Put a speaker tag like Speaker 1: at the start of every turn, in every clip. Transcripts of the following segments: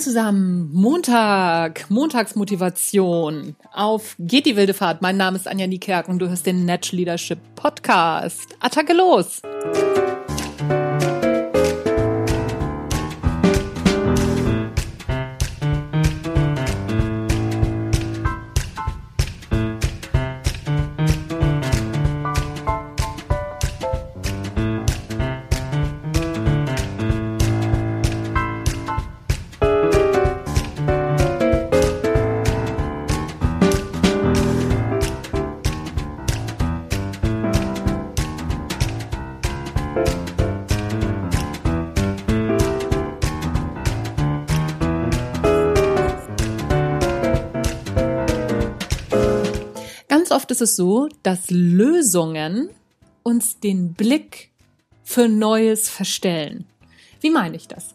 Speaker 1: zusammen. Montag, Montagsmotivation. Auf geht die wilde Fahrt. Mein Name ist Anja Niekerk und du hörst den Natural Leadership Podcast. Attacke los! Ganz oft ist es so, dass Lösungen uns den Blick für Neues verstellen. Wie meine ich das?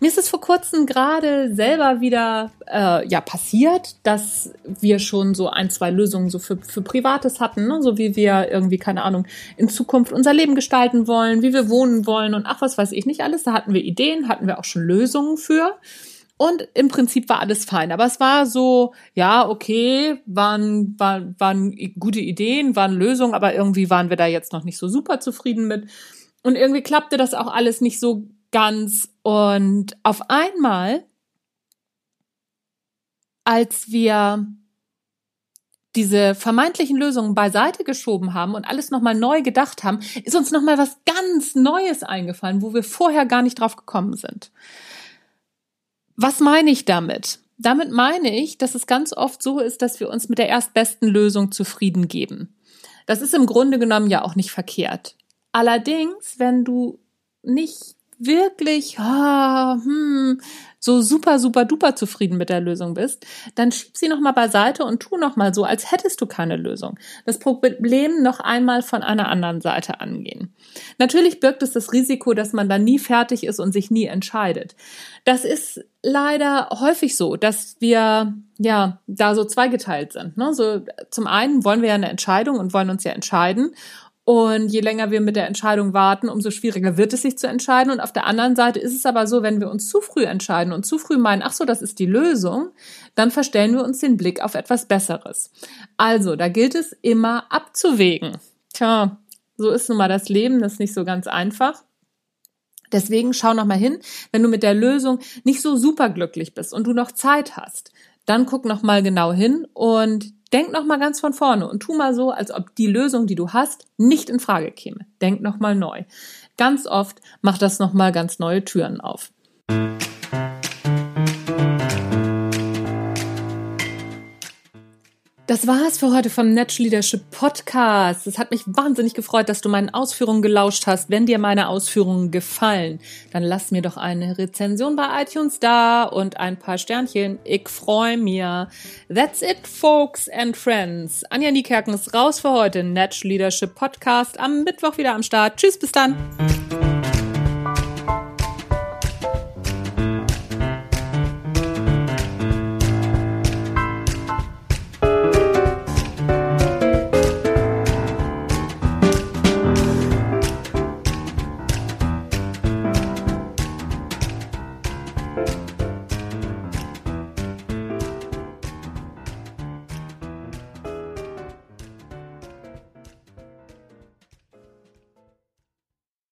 Speaker 1: Mir ist es vor kurzem gerade selber wieder äh, ja passiert, dass wir schon so ein, zwei Lösungen so für, für Privates hatten, ne? so wie wir irgendwie, keine Ahnung, in Zukunft unser Leben gestalten wollen, wie wir wohnen wollen und ach, was weiß ich nicht alles. Da hatten wir Ideen, hatten wir auch schon Lösungen für. Und im Prinzip war alles fein. Aber es war so, ja, okay, waren, waren, waren gute Ideen, waren Lösungen, aber irgendwie waren wir da jetzt noch nicht so super zufrieden mit. Und irgendwie klappte das auch alles nicht so ganz. Und auf einmal, als wir diese vermeintlichen Lösungen beiseite geschoben haben und alles nochmal neu gedacht haben, ist uns nochmal was ganz Neues eingefallen, wo wir vorher gar nicht drauf gekommen sind. Was meine ich damit? Damit meine ich, dass es ganz oft so ist, dass wir uns mit der erstbesten Lösung zufrieden geben. Das ist im Grunde genommen ja auch nicht verkehrt. Allerdings, wenn du nicht wirklich ah, hm, so super, super, duper zufrieden mit der Lösung bist, dann schieb sie nochmal beiseite und tu nochmal so, als hättest du keine Lösung. Das Problem noch einmal von einer anderen Seite angehen. Natürlich birgt es das Risiko, dass man dann nie fertig ist und sich nie entscheidet. Das ist leider häufig so, dass wir ja da so zweigeteilt sind. Ne? So zum einen wollen wir ja eine Entscheidung und wollen uns ja entscheiden und je länger wir mit der Entscheidung warten, umso schwieriger wird es sich zu entscheiden. Und auf der anderen Seite ist es aber so, wenn wir uns zu früh entscheiden und zu früh meinen, ach so, das ist die Lösung, dann verstellen wir uns den Blick auf etwas Besseres. Also, da gilt es immer abzuwägen. Tja, so ist nun mal das Leben, das ist nicht so ganz einfach. Deswegen schau noch mal hin, wenn du mit der Lösung nicht so superglücklich bist und du noch Zeit hast, dann guck noch mal genau hin und denk noch mal ganz von vorne und tu mal so, als ob die Lösung, die du hast, nicht in Frage käme. Denk noch mal neu. Ganz oft macht das noch mal ganz neue Türen auf. Das war's für heute vom Natural Leadership Podcast. Es hat mich wahnsinnig gefreut, dass du meinen Ausführungen gelauscht hast. Wenn dir meine Ausführungen gefallen, dann lass mir doch eine Rezension bei iTunes da und ein paar Sternchen. Ich freue mich. That's it, folks and friends. Anja Niekerken ist raus für heute. Natural Leadership Podcast am Mittwoch wieder am Start. Tschüss, bis dann.